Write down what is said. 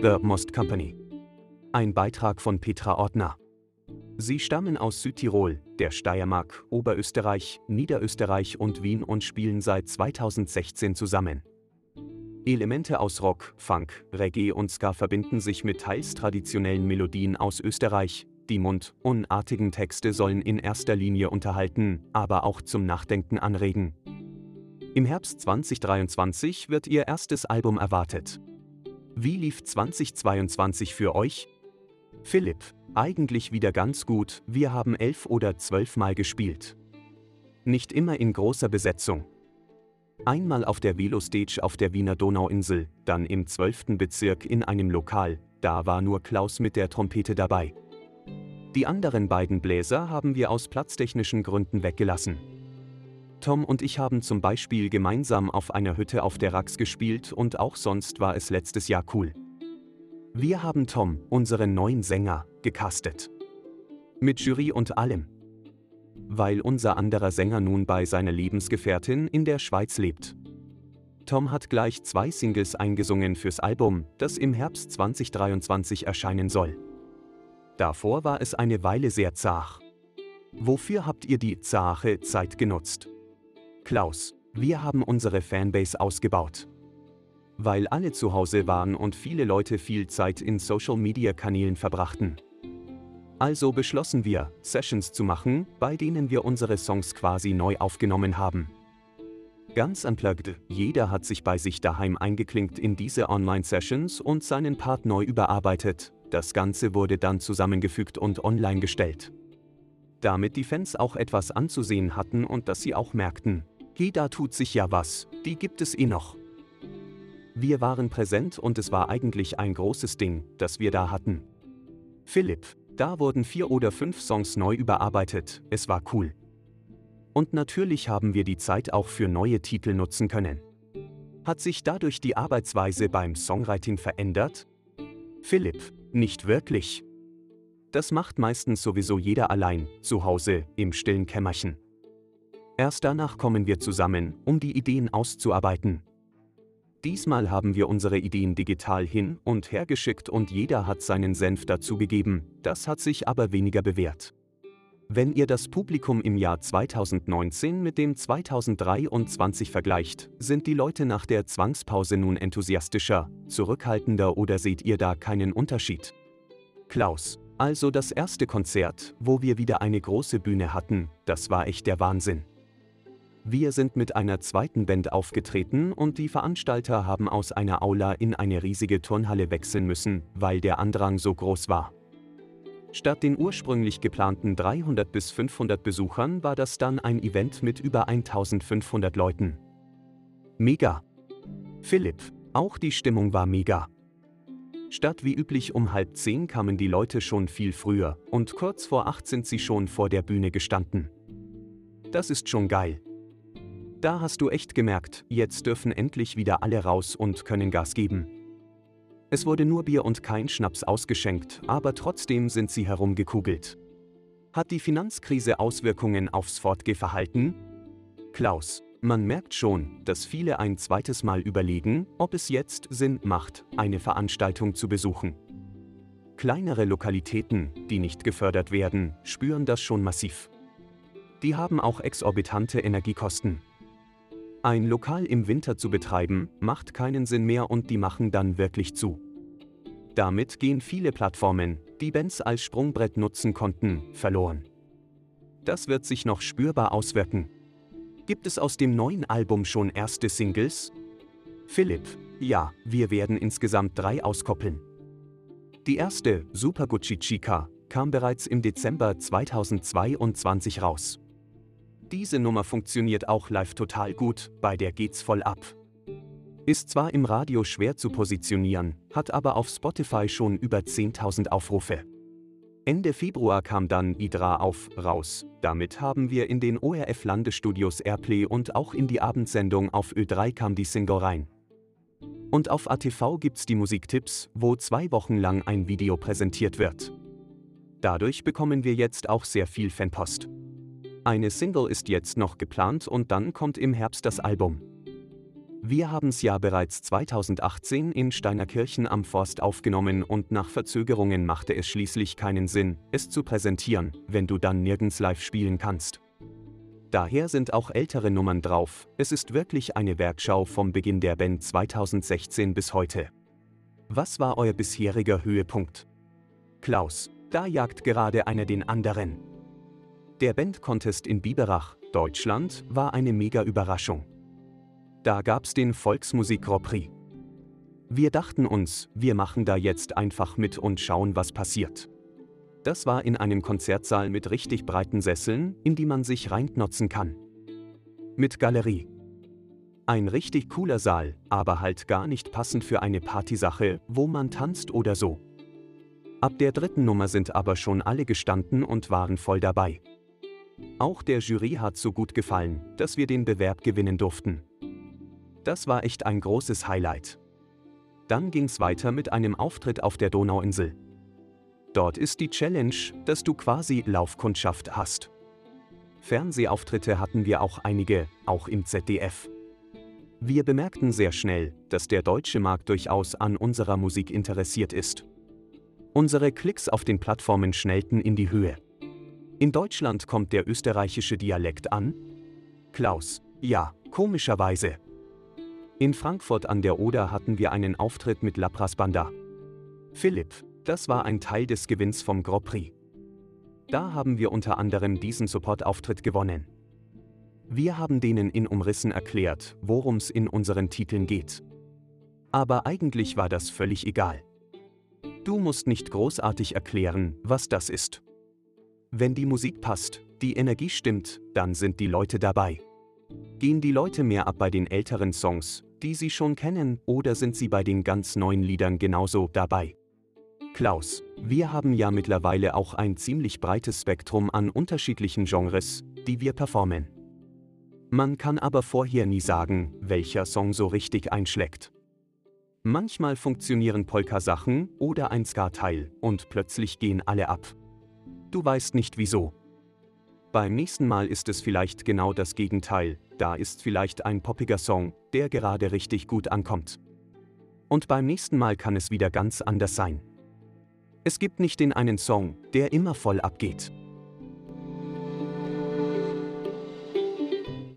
The Most Company. Ein Beitrag von Petra Ortner. Sie stammen aus Südtirol, der Steiermark, Oberösterreich, Niederösterreich und Wien und spielen seit 2016 zusammen. Elemente aus Rock, Funk, Reggae und Ska verbinden sich mit teils traditionellen Melodien aus Österreich. Die mundunartigen Texte sollen in erster Linie unterhalten, aber auch zum Nachdenken anregen. Im Herbst 2023 wird ihr erstes Album erwartet. Wie lief 2022 für euch? Philipp, eigentlich wieder ganz gut, wir haben elf oder zwölf Mal gespielt. Nicht immer in großer Besetzung. Einmal auf der Velostage auf der Wiener Donauinsel, dann im 12. Bezirk in einem Lokal, da war nur Klaus mit der Trompete dabei. Die anderen beiden Bläser haben wir aus platztechnischen Gründen weggelassen. Tom und ich haben zum Beispiel gemeinsam auf einer Hütte auf der Rax gespielt und auch sonst war es letztes Jahr cool. Wir haben Tom, unseren neuen Sänger, gecastet. Mit Jury und allem. Weil unser anderer Sänger nun bei seiner Lebensgefährtin in der Schweiz lebt. Tom hat gleich zwei Singles eingesungen fürs Album, das im Herbst 2023 erscheinen soll. Davor war es eine Weile sehr zart. Wofür habt ihr die zarte Zeit genutzt? Klaus, wir haben unsere Fanbase ausgebaut. Weil alle zu Hause waren und viele Leute viel Zeit in Social-Media-Kanälen verbrachten. Also beschlossen wir, Sessions zu machen, bei denen wir unsere Songs quasi neu aufgenommen haben. Ganz unplugged, jeder hat sich bei sich daheim eingeklinkt in diese Online-Sessions und seinen Part neu überarbeitet. Das Ganze wurde dann zusammengefügt und online gestellt. Damit die Fans auch etwas anzusehen hatten und dass sie auch merkten, Hey, da tut sich ja was, die gibt es eh noch. Wir waren präsent und es war eigentlich ein großes Ding, das wir da hatten. Philipp, da wurden vier oder fünf Songs neu überarbeitet, es war cool. Und natürlich haben wir die Zeit auch für neue Titel nutzen können. Hat sich dadurch die Arbeitsweise beim Songwriting verändert? Philipp, nicht wirklich. Das macht meistens sowieso jeder allein, zu Hause, im stillen Kämmerchen. Erst danach kommen wir zusammen, um die Ideen auszuarbeiten. Diesmal haben wir unsere Ideen digital hin und her geschickt und jeder hat seinen Senf dazugegeben, das hat sich aber weniger bewährt. Wenn ihr das Publikum im Jahr 2019 mit dem 2023 vergleicht, sind die Leute nach der Zwangspause nun enthusiastischer, zurückhaltender oder seht ihr da keinen Unterschied? Klaus, also das erste Konzert, wo wir wieder eine große Bühne hatten, das war echt der Wahnsinn. Wir sind mit einer zweiten Band aufgetreten und die Veranstalter haben aus einer Aula in eine riesige Turnhalle wechseln müssen, weil der Andrang so groß war. Statt den ursprünglich geplanten 300 bis 500 Besuchern war das dann ein Event mit über 1500 Leuten. Mega! Philipp, auch die Stimmung war mega. Statt wie üblich um halb zehn kamen die Leute schon viel früher und kurz vor acht sind sie schon vor der Bühne gestanden. Das ist schon geil. Da hast du echt gemerkt, jetzt dürfen endlich wieder alle raus und können Gas geben. Es wurde nur Bier und kein Schnaps ausgeschenkt, aber trotzdem sind sie herumgekugelt. Hat die Finanzkrise Auswirkungen aufs Fortgehverhalten? Klaus, man merkt schon, dass viele ein zweites Mal überlegen, ob es jetzt Sinn macht, eine Veranstaltung zu besuchen. Kleinere Lokalitäten, die nicht gefördert werden, spüren das schon massiv. Die haben auch exorbitante Energiekosten. Ein Lokal im Winter zu betreiben, macht keinen Sinn mehr und die machen dann wirklich zu. Damit gehen viele Plattformen, die Bands als Sprungbrett nutzen konnten, verloren. Das wird sich noch spürbar auswirken. Gibt es aus dem neuen Album schon erste Singles? Philipp, ja, wir werden insgesamt drei auskoppeln. Die erste, Super Gucci Chica, kam bereits im Dezember 2022 raus. Diese Nummer funktioniert auch live total gut, bei der geht's voll ab. Ist zwar im Radio schwer zu positionieren, hat aber auf Spotify schon über 10.000 Aufrufe. Ende Februar kam dann Idra auf raus. Damit haben wir in den ORF Landestudios Airplay und auch in die Abendsendung auf Ö3 kam die Single rein. Und auf ATV gibt's die Musiktipps, wo zwei Wochen lang ein Video präsentiert wird. Dadurch bekommen wir jetzt auch sehr viel Fanpost. Eine Single ist jetzt noch geplant und dann kommt im Herbst das Album. Wir haben's ja bereits 2018 in Steinerkirchen am Forst aufgenommen und nach Verzögerungen machte es schließlich keinen Sinn, es zu präsentieren, wenn du dann nirgends live spielen kannst. Daher sind auch ältere Nummern drauf, es ist wirklich eine Werkschau vom Beginn der Band 2016 bis heute. Was war euer bisheriger Höhepunkt? Klaus, da jagt gerade einer den anderen. Der Bandcontest in Biberach, Deutschland, war eine mega Überraschung. Da gab's den Volksmusik Grand Prix. Wir dachten uns, wir machen da jetzt einfach mit und schauen, was passiert. Das war in einem Konzertsaal mit richtig breiten Sesseln, in die man sich reinknotzen kann. Mit Galerie. Ein richtig cooler Saal, aber halt gar nicht passend für eine Partysache, wo man tanzt oder so. Ab der dritten Nummer sind aber schon alle gestanden und waren voll dabei. Auch der Jury hat so gut gefallen, dass wir den Bewerb gewinnen durften. Das war echt ein großes Highlight. Dann ging's weiter mit einem Auftritt auf der Donauinsel. Dort ist die Challenge, dass du quasi Laufkundschaft hast. Fernsehauftritte hatten wir auch einige, auch im ZDF. Wir bemerkten sehr schnell, dass der deutsche Markt durchaus an unserer Musik interessiert ist. Unsere Klicks auf den Plattformen schnellten in die Höhe. In Deutschland kommt der österreichische Dialekt an? Klaus, ja, komischerweise. In Frankfurt an der Oder hatten wir einen Auftritt mit Lapras Banda. Philipp, das war ein Teil des Gewinns vom Grand Prix. Da haben wir unter anderem diesen Support-Auftritt gewonnen. Wir haben denen in Umrissen erklärt, worum es in unseren Titeln geht. Aber eigentlich war das völlig egal. Du musst nicht großartig erklären, was das ist. Wenn die Musik passt, die Energie stimmt, dann sind die Leute dabei. Gehen die Leute mehr ab bei den älteren Songs, die Sie schon kennen, oder sind Sie bei den ganz neuen Liedern genauso dabei? Klaus, wir haben ja mittlerweile auch ein ziemlich breites Spektrum an unterschiedlichen Genres, die wir performen. Man kann aber vorher nie sagen, welcher Song so richtig einschlägt. Manchmal funktionieren Polka-Sachen oder ein Ska-Teil und plötzlich gehen alle ab. Du weißt nicht wieso. Beim nächsten Mal ist es vielleicht genau das Gegenteil, da ist vielleicht ein poppiger Song, der gerade richtig gut ankommt. Und beim nächsten Mal kann es wieder ganz anders sein. Es gibt nicht den einen Song, der immer voll abgeht.